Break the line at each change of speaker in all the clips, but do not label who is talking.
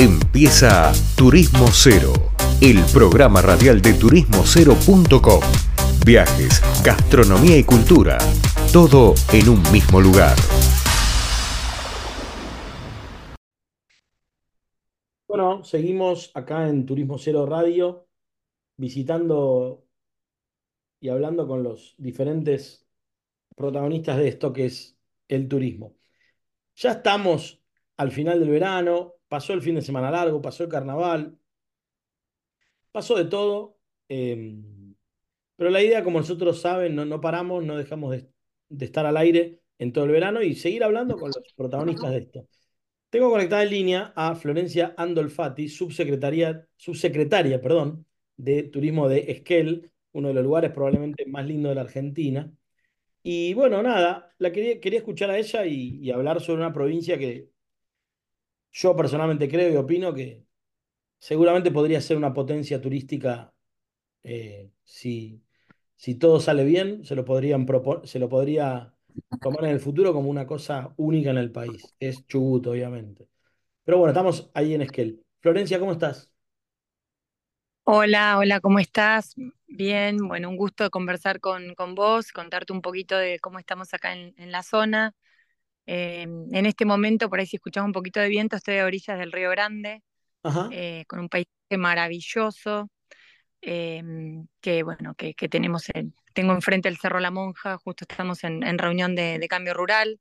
Empieza Turismo Cero, el programa radial de turismocero.com. Viajes, gastronomía y cultura, todo en un mismo lugar.
Bueno, seguimos acá en Turismo Cero Radio, visitando y hablando con los diferentes protagonistas de esto que es el turismo. Ya estamos al final del verano, pasó el fin de semana largo, pasó el carnaval, pasó de todo. Em, pero la idea, como nosotros saben, no, no paramos, no dejamos de, estar al aire en todo el verano y seguir hablando con los protagonistas de esto. Tengo conectada en línea a Florencia Andolfati, subsecretaria, subsecretaria perdón, de Turismo de Esquel, uno de los lugares probablemente más lindos de la Argentina. Y bueno, nada, la quería, quería escuchar a ella y hablar sobre una provincia que yo personalmente creo y opino que seguramente podría ser una potencia turística eh, si, si todo sale bien, se lo, podrían se lo podría tomar en el futuro como una cosa única en el país. Es Chubut, obviamente. Pero bueno, estamos ahí en Esquel. Florencia, ¿cómo estás?
Hola, hola, ¿cómo estás? Bien, bueno, un gusto conversar con, con vos, contarte un poquito de cómo estamos acá en, en la zona. Eh, en este momento, por ahí si escuchamos un poquito de viento, estoy a orillas del Río Grande, eh, con un paisaje maravilloso, eh, que bueno, que, que, tenemos, el, tengo enfrente el Cerro La Monja, justo estamos en, en reunión de, de, cambio rural,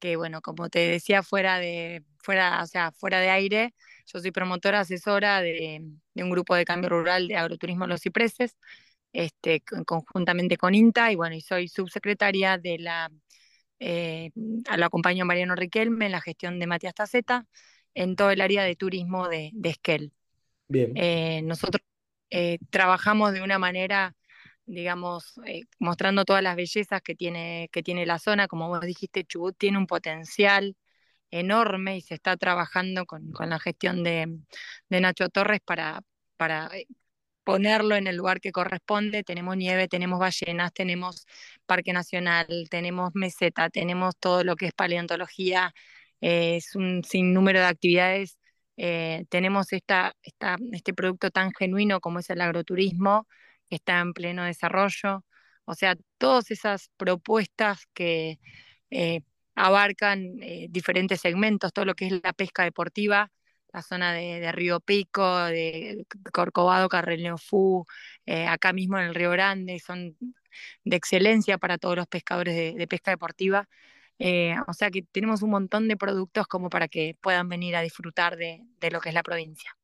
que bueno, como te decía, fuera de, fuera, o sea, fuera de aire, yo soy promotora, asesora de, de un grupo de cambio rural de agroturismo Los Cipreses, este, conjuntamente con INTA, y bueno, y soy subsecretaria de la eh, lo acompaño a Mariano Riquelme en la gestión de Matías Taceta en todo el área de turismo de, de Esquel.
Bien.
Eh, nosotros eh, trabajamos de una manera, digamos, eh, mostrando todas las bellezas que tiene, que tiene la zona. Como vos dijiste, Chubut tiene un potencial enorme y se está trabajando con, con la gestión de, de, Nacho Torres para, para ponerlo en el lugar que corresponde. Tenemos nieve, tenemos ballenas, tenemos Parque Nacional, tenemos meseta, tenemos todo lo que es paleontología, eh, es un sinnúmero de actividades. Eh, tenemos esta, esta, este producto tan genuino como es el agroturismo, que está en pleno desarrollo. O sea, todas esas propuestas que eh, abarcan diferentes segmentos, todo lo que es la pesca deportiva, la zona de, Río Pico, de Corcovado, Carreneofú, eh, acá mismo en el Río Grande, son de excelencia para todos los pescadores de, pesca deportiva. Eh, o sea que tenemos un montón de productos como para que puedan venir a disfrutar de, lo que es la provincia.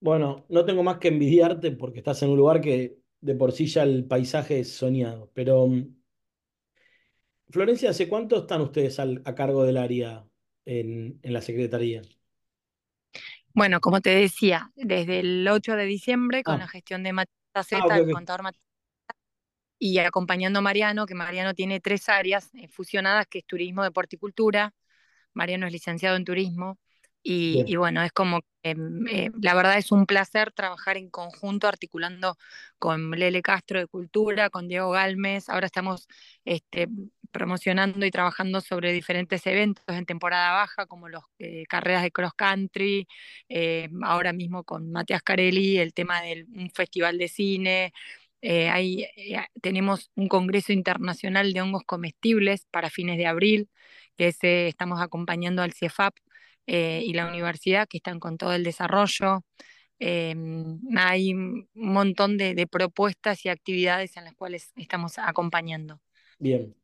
Bueno, no tengo más que envidiarte porque estás en un lugar que de por sí ya el paisaje es soñado. Pero, mm, Florencia, ¿hace cuánto están ustedes a cargo del área en la Secretaría?
Bueno, como te decía, desde el 8 de diciembre con ah. la gestión de Matías Z, ah, okay, okay. el contador Matías y acompañando a Mariano, que Mariano tiene tres áreas eh, fusionadas, que es turismo, deporte y cultura. Mariano es licenciado en turismo. Y, y bueno, es como, eh, eh, la verdad es un placer trabajar en conjunto, articulando con Lele Castro de Cultura, con Diego Galmes. Ahora estamos este, promocionando y trabajando sobre diferentes eventos en temporada baja, como las eh, carreras de cross country, eh, ahora mismo con Matías Carelli, el tema del un festival de cine. Ahí eh, tenemos un congreso internacional de hongos comestibles para fines de abril, que ese estamos acompañando al CIEFAP eh, y la universidad, que están con todo el desarrollo. hay un montón de, propuestas y actividades en las cuales estamos acompañando.
Bien,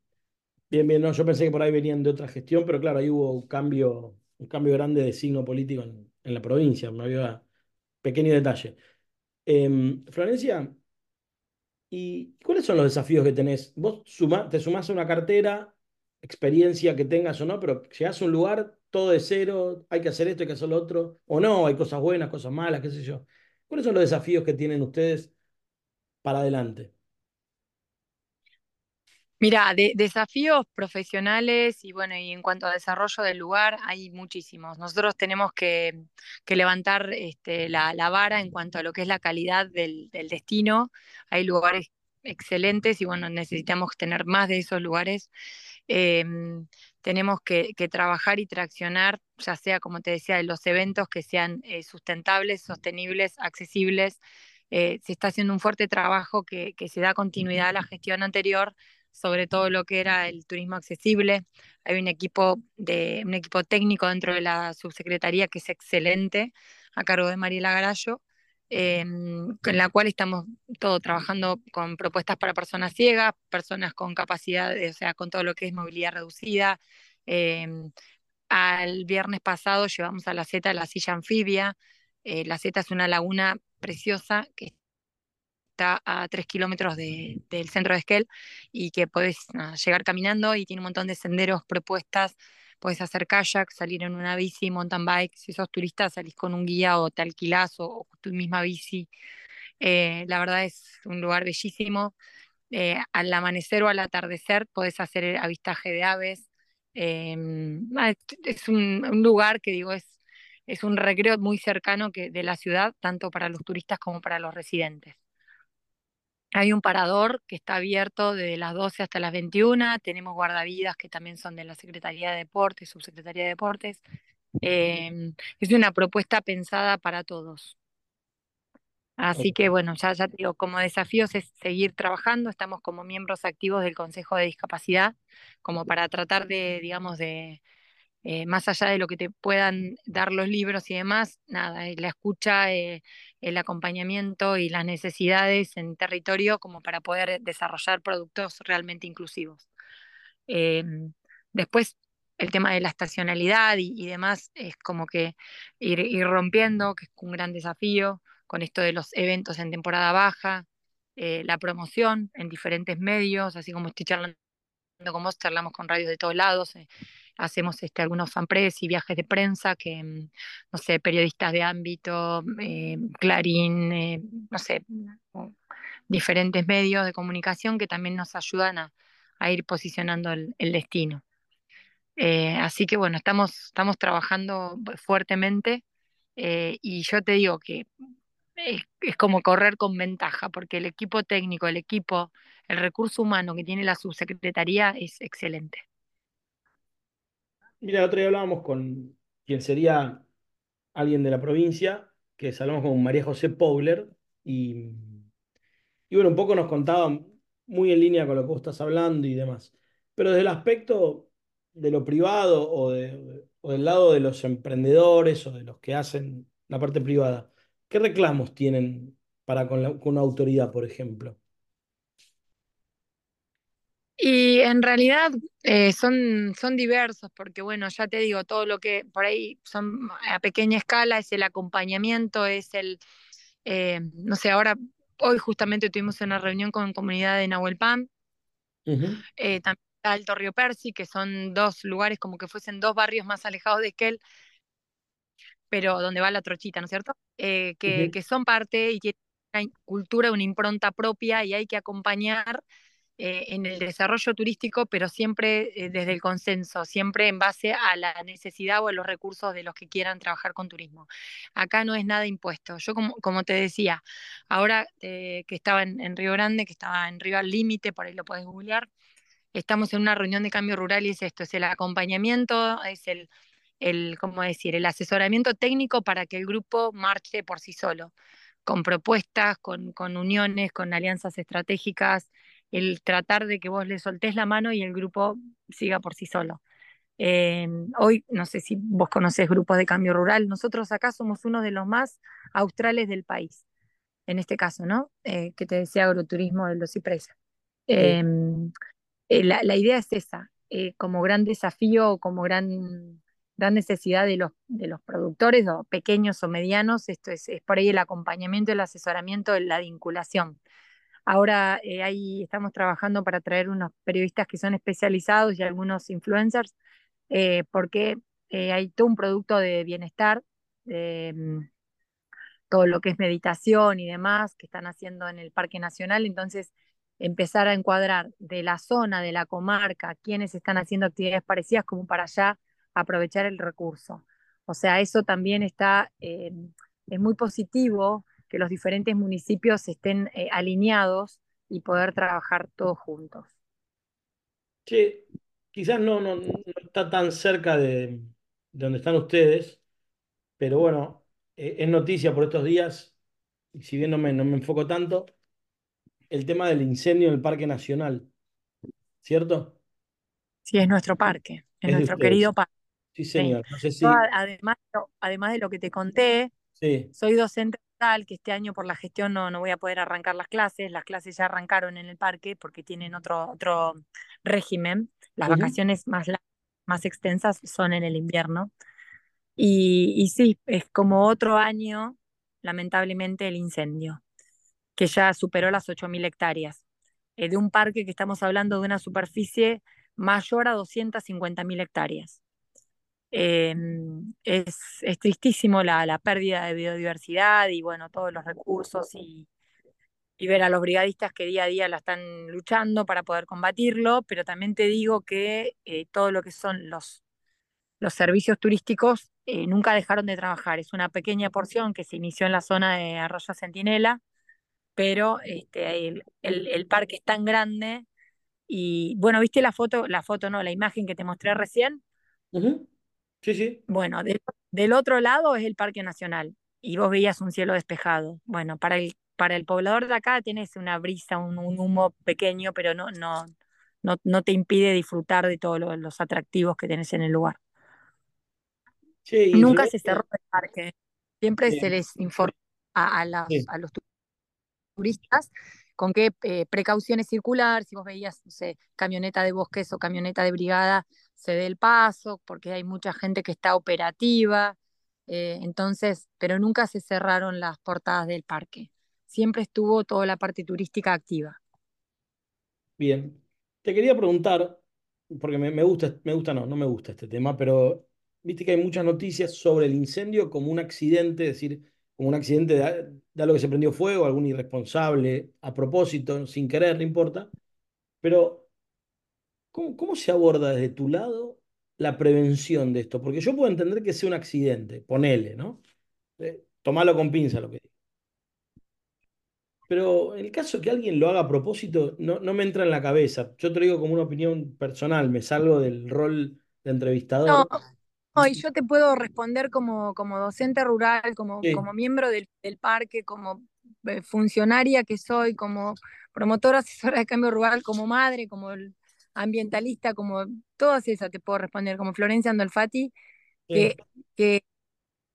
Bien, bien, no, yo pensé que por ahí venían de otra gestión, pero claro, ahí hubo un cambio, un cambio grande de signo político en, en la provincia, me había pequeño detalle. Eh, Florencia, ¿y cuáles son los desafíos que tenés? Vos suma, te sumás a una cartera, experiencia que tengas o no, pero llegás a un lugar todo de cero, hay que hacer esto, hay que hacer lo otro, o no, hay cosas buenas, cosas malas, qué sé yo. ¿Cuáles son los desafíos que tienen ustedes para adelante?
Mira, de, desafíos profesionales y bueno, y en cuanto a desarrollo del lugar, hay muchísimos. Nosotros tenemos que, levantar este, la, la, vara en cuanto a lo que es la calidad del, del, destino. Hay lugares excelentes y bueno, necesitamos tener más de esos lugares. Em, tenemos que, trabajar y traccionar, ya sea, como te decía, los eventos que sean eh, sustentables, sostenibles, accesibles. Eh, se está haciendo un fuerte trabajo que, que se da continuidad a la gestión anterior sobre todo lo que era el turismo accesible. Hay un equipo, de, un equipo técnico dentro de la subsecretaría que es excelente, a cargo de Mariela Garallo, em, con la cual estamos todo trabajando con propuestas para personas ciegas, personas con capacidad, o sea, con todo lo que es movilidad reducida. Em, al viernes pasado llevamos a la Z la silla anfibia. Eh, la Z es una laguna preciosa que está a tres kilómetros del centro de Esquel y que podés llegar caminando y tiene un montón de senderos, propuestas. Puedes hacer kayak, salir en una bici, mountain bike. Si sos turista, salís con un guía o te alquilás o, tu misma bici. Eh, la verdad es un lugar bellísimo. Eh, al amanecer o al atardecer podés hacer avistaje de aves. Em, es un, un, lugar que digo, es, es un recreo muy cercano que, de la ciudad, tanto para los turistas como para los residentes. Hay un parador que está abierto desde las 12 hasta las 21. Tenemos guardavidas que también son de la Secretaría de Deportes, Subsecretaría de Deportes. Em, es una propuesta pensada para todos. Así que bueno, ya, ya te digo, como desafíos es seguir trabajando. Estamos como miembros activos del Consejo de Discapacidad, como para tratar de, digamos, de, eh, más allá de lo que te puedan dar los libros y demás, nada, eh, la escucha, eh, el acompañamiento y las necesidades en territorio como para poder desarrollar productos realmente inclusivos. Em, después, el tema de la estacionalidad y, demás es como que ir, ir, rompiendo, que es un gran desafío, con esto de los eventos en temporada baja, la promoción en diferentes medios, así como estoy charlando con vos, charlamos con radios de todos lados hacemos este, algunos fanpress y viajes de prensa que, mm, no sé, periodistas de ámbito, eh, Clarín, eh, no sé, diferentes medios de comunicación que también nos ayudan a, ir posicionando el, destino. Eh, así que bueno, estamos, estamos trabajando fuertemente y yo te digo que es, como correr con ventaja, porque el equipo técnico, el equipo, el recurso humano que tiene la subsecretaría es excelente.
Mira, otro día hablábamos con quien sería alguien de la provincia, que hablamos con María José Powler, y, y bueno, un poco nos contaba muy en línea con lo que vos estás hablando y demás. Pero desde el aspecto de lo privado o, de, o del lado de los emprendedores o de los que hacen la parte privada, ¿qué reclamos tienen para con, la, con una autoridad, por ejemplo?
Y en realidad eh, son, son diversos, porque bueno, ya te digo, todo lo que por ahí son a pequeña escala es el acompañamiento, es el, eh, no sé, ahora, hoy justamente tuvimos una reunión con comunidad de Nahuelpan, eh, también está el Torrio Persi, que son dos lugares como que fuesen dos barrios más alejados de Esquel, pero donde va la trochita, ¿no es cierto? que, que son parte y tienen una cultura, una impronta propia y hay que acompañar eh, en el desarrollo turístico, pero siempre eh, desde el consenso, siempre en base a la necesidad o a los recursos de los que quieran trabajar con turismo. Acá no es nada impuesto. Yo, como, como te decía, ahora eh, que estaba en, Río Grande, que estaba en Río al Límite, por ahí lo puedes googlear, estamos en una reunión de cambio rural y es esto, es el acompañamiento, es el, el, ¿cómo decir?, el asesoramiento técnico para que el grupo marche por sí solo, con propuestas, con, con uniones, con alianzas estratégicas, el tratar de que vos le soltés la mano y el grupo siga por sí solo. Eh, hoy, no sé si vos conocés grupos de cambio rural, nosotros acá somos uno de los más australes del país, en este caso, ¿no? Eh, que te decía agroturismo de los cipreses. Em, eh, la, idea es esa, como gran desafío, como gran, gran necesidad de los, de los productores, o pequeños o medianos, esto es, es por ahí el acompañamiento, el asesoramiento, la vinculación. Ahora eh, ahí estamos trabajando para traer unos periodistas que son especializados y algunos influencers, eh, porque eh, hay todo un producto de bienestar, mm, todo lo que es meditación y demás que están haciendo en el Parque Nacional. Entonces, empezar a encuadrar de la zona, de la comarca, quienes están haciendo actividades parecidas, como para allá aprovechar el recurso. O sea, eso también está, es muy positivo que los diferentes municipios estén eh, alineados y poder trabajar todos juntos.
Che, quizás no, no, no está tan cerca de, de donde están ustedes, pero bueno, eh, es noticia por estos días, y si bien no me, no me enfoco tanto, el tema del incendio en el Parque Nacional, ¿cierto?
Sí, es nuestro parque, es nuestro querido parque.
Sí,
Sí.
señor. No sé si.
además, además de lo que te conté,
Sí.
soy docente que este año por la gestión no, no voy a poder arrancar las clases. Las clases ya arrancaron en el parque porque tienen otro, otro régimen. Las vacaciones más, más extensas son en el invierno. Y, y sí, es como otro año, lamentablemente, el incendio, que ya superó las 8.000 hectáreas. Eh, de un parque que estamos hablando de una superficie mayor a 250.000 hectáreas. Eh, es, es tristísimo la, la pérdida de biodiversidad y bueno, todos los recursos y, y ver a los brigadistas que día a día la están luchando para poder combatirlo, pero también te digo que eh, todo lo que son los, los servicios turísticos eh, nunca dejaron de trabajar. Es una pequeña porción que se inició en la zona de Arroyo Centinela, pero este, el, el, el parque es tan grande y bueno, ¿viste la foto? La foto no, la imagen que te mostré recién.
Sí, sí.
Bueno, del, del otro lado es el Parque Nacional y vos veías un cielo despejado. Bueno, para el, para el poblador de acá tienes una brisa, un, un humo pequeño, pero no, no, no, no te impide disfrutar de todos lo- los atractivos que tenés en el lugar.
Che,
Nunca se cerró el parque, siempre se les informó a, a las-
Sí.
a los turistas con qué eh, precauciones circular, si vos veías, camioneta de bosques o camioneta de brigada, se dé el paso, porque hay mucha gente que está operativa, eh, entonces, pero nunca se cerraron las portadas del parque. Siempre estuvo toda la parte turística activa.
Bien. Te quería preguntar, porque me, me gusta, me gusta, no, no me gusta este tema, pero viste que hay muchas noticias sobre el incendio como un accidente, es decir, como un accidente de, de algo que se prendió fuego, algún irresponsable, a propósito, sin querer, no importa. Pero, ¿cómo, cómo se aborda desde tu lado la prevención de esto? Porque yo puedo entender que sea un accidente, ponele, ¿no? Eh, tomalo con pinza lo que digo. Pero en el caso que alguien lo haga a propósito, no, no me entra en la cabeza. Yo te digo como una opinión personal, me salgo del rol de entrevistador.
no, y yo te puedo responder como, como docente rural, como,
Sí,
como miembro del, del parque, como eh, funcionaria que soy, como promotora asesora de cambio rural, como madre, como ambientalista, como todas esas te puedo responder, como Florencia Andolfati,
sí,
que, que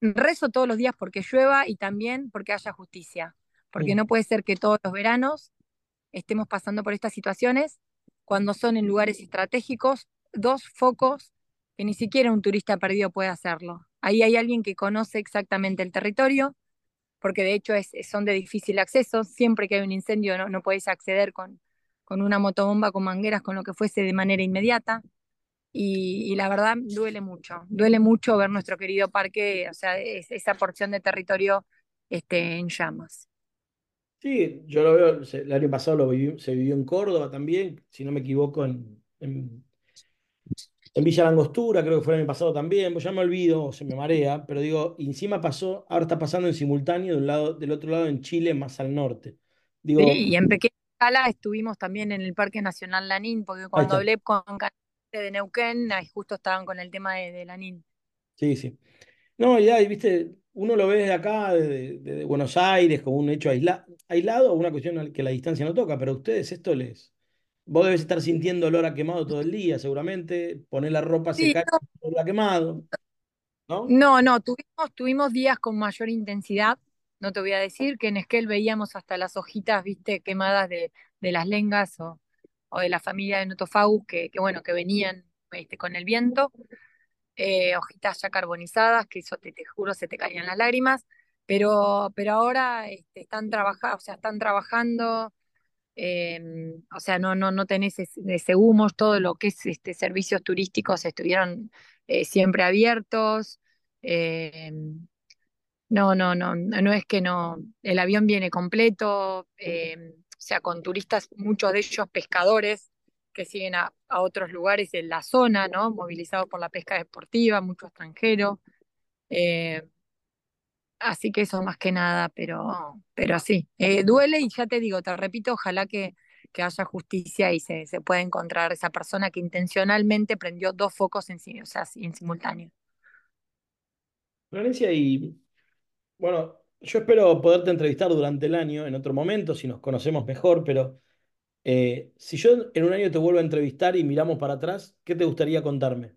rezo todos los días porque llueva y también porque haya justicia, porque no puede ser que todos los veranos estemos pasando por estas situaciones cuando son en lugares estratégicos, dos focos que ni siquiera un turista perdido puede hacerlo. Ahí hay alguien que conoce exactamente el territorio, porque de hecho es, son de difícil acceso, siempre que hay un incendio no, no podéis acceder con, con una motobomba, con mangueras, con lo que fuese de manera inmediata. Y, la verdad duele mucho, duele mucho ver nuestro querido parque, o sea, es- esa porción de territorio este, en llamas.
Sí, yo lo veo, el año pasado se vivió en Córdoba también, si no me equivoco, en, en Villa Langostura, creo que fue el año pasado también, pues ya me olvido, se me marea, pero digo, encima pasó, ahora está pasando en simultáneo de un lado, del otro lado en Chile, más al norte.
Sí, y en pequeña escala estuvimos también en el Parque Nacional Lanín, porque cuando hablé con de Neuquén, ahí justo estaban con el tema de, de Lanín.
sí, sí. No, ya, y viste, uno lo ve desde acá, desde, desde Buenos Aires, como un hecho aisla- aislado, una cuestión que la distancia no toca, pero a ustedes esto les... Vos debes estar sintiendo olor a quemado todo el día, seguramente, poner la ropa
Sí,
secar, olor a quemado, ¿no?
no, no, tuvimos, tuvimos días con mayor intensidad, no te voy a decir, que en Esquel veíamos hasta las hojitas, viste, quemadas de, de las lengas o, o de la familia de Notofagus, que, que bueno, que venían este, con el viento. eh, hojitas ya carbonizadas, que eso te, te juro se te caían las lágrimas, pero, pero ahora este, están, trabaja, o sea, están trabajando, eh, o sea, no, no, no tenés ese, humo, todo lo que es este, servicios turísticos estuvieron eh, siempre abiertos. eh, no, no, no, no es que no, el avión viene completo, eh, o sea, con turistas, muchos de ellos pescadores que siguen a, a otros lugares en la zona, ¿no? Movilizados por la pesca deportiva, mucho extranjero. Así que eso más que nada, pero, pero sí, eh, duele y ya te digo, te repito, ojalá que, que haya justicia y se, se pueda encontrar esa persona que intencionalmente prendió dos focos en, o sea, en simultáneo.
Florencia, y bueno, yo espero poderte entrevistar durante el año, en otro momento, si nos conocemos mejor, pero eh, si yo en un año te vuelvo a entrevistar y miramos para atrás, ¿qué te gustaría contarme?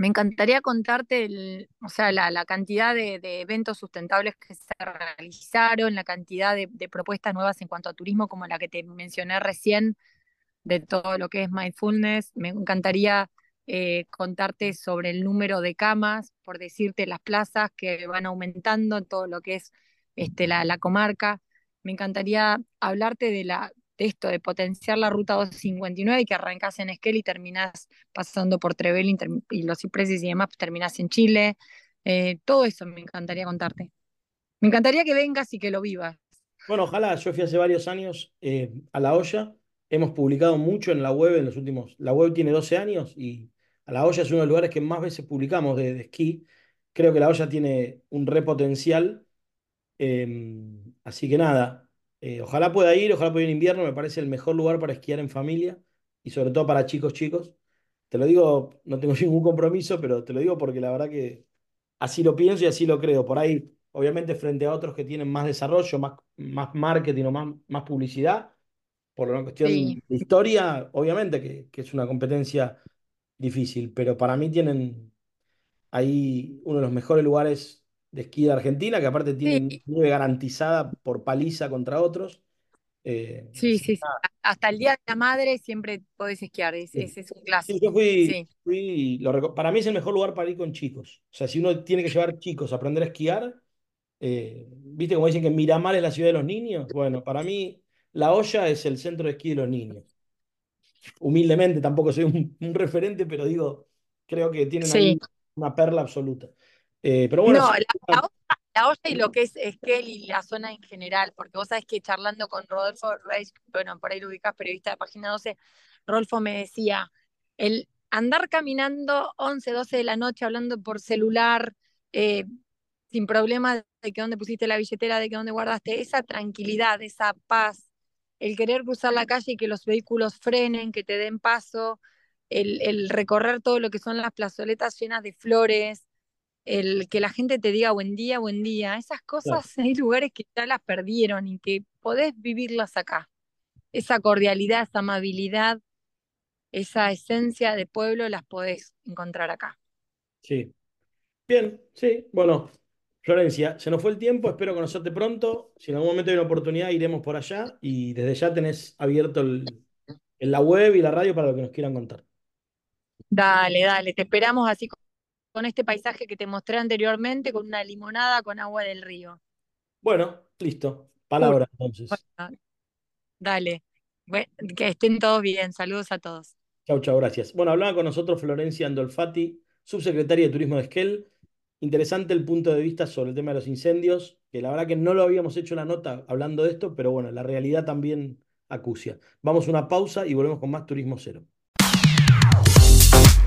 Me encantaría contarte o sea, la, cantidad de, eventos sustentables que se realizaron, la cantidad de, propuestas nuevas en cuanto a turismo, como la que te mencioné recién, de todo lo que es mindfulness. Me encantaría eh, contarte sobre el número de camas, por decirte las plazas que van aumentando en todo lo que es este, la, la comarca. Me encantaría hablarte de, la, de esto, de potenciar la ruta 259 y que arrancas en Esquel y terminas pasando por Trevel y los cipreses y demás, pues terminas en Chile. Eh, todo eso me encantaría contarte. Me encantaría que vengas y que lo vivas.
Bueno, ojalá. Yo fui hace varios años eh, a La Olla. Hemos publicado mucho en la web en los últimos. La web tiene 12 años y a La Olla es uno de los lugares que más veces publicamos de, de esquí. Creo que La Olla tiene un repotencial. Em, así que nada, eh, ojalá pueda ir, ojalá pueda ir en invierno, me parece el mejor lugar para esquiar en familia y sobre todo para chicos chicos. Te lo digo, no tengo ningún compromiso, pero te lo digo porque la verdad que así lo pienso y así lo creo. Por ahí, obviamente, frente a otros que tienen más desarrollo, más, más marketing o más, más publicidad, por una cuestión de historia, obviamente que, que es una competencia difícil, pero para mí tienen ahí uno de los mejores lugares de esquí de Argentina, que aparte tiene nieve garantizada por paliza contra otros.
Eh, sí, sí, hasta el Día de la Madre siempre podés esquiar, ese es un clásico.
Sí, yo fui, fui para mí es el mejor lugar para ir con chicos. O sea, si uno tiene que llevar chicos a aprender a esquiar, eh, ¿viste como dicen que Miramar es la ciudad de los niños? Bueno, para mí La Olla es el centro de esquí de los niños. Humildemente, tampoco soy un, referente, pero digo, creo que tienen una perla absoluta.
Eh, pero bueno, no, la, olla, y lo que es Esquel y la zona en general, porque vos sabés que charlando con Rodolfo Reis, bueno, por ahí lo ubicás, periodista de Página 12, Rodolfo me decía, el andar caminando 11, 12 de la noche hablando por celular, eh, sin problema de que dónde pusiste la billetera, de que dónde guardaste, esa tranquilidad, esa paz, el querer cruzar la calle y que los vehículos frenen, que te den paso, el, el recorrer todo lo que son las plazoletas llenas de flores, el que la gente te diga buen día, buen día, esas cosas hay lugares que ya las perdieron y que podés vivirlas acá. Esa cordialidad, esa amabilidad, esa esencia de pueblo las podés encontrar acá.
Sí. Bien, sí. Bueno, Florencia, se nos fue el tiempo, espero conocerte pronto. Si en algún momento hay una oportunidad, iremos por allá y desde ya tenés abierto el, la web y la radio para lo que nos quieran contar.
Dale, dale, te esperamos así con este paisaje que te mostré anteriormente, con una limonada con agua del río.
Bueno, listo. Palabra entonces.
dale. que estén todos bien. Saludos a todos.
Chau, chau, gracias. Bueno, hablaba con nosotros Florencia Andolfati, subsecretaria de Turismo de Esquel. Interesante el punto de vista sobre el tema de los incendios, que la verdad que no lo habíamos hecho la nota hablando de esto, pero bueno, la realidad también acucia. Vamos a una pausa y volvemos con más Turismo Cero.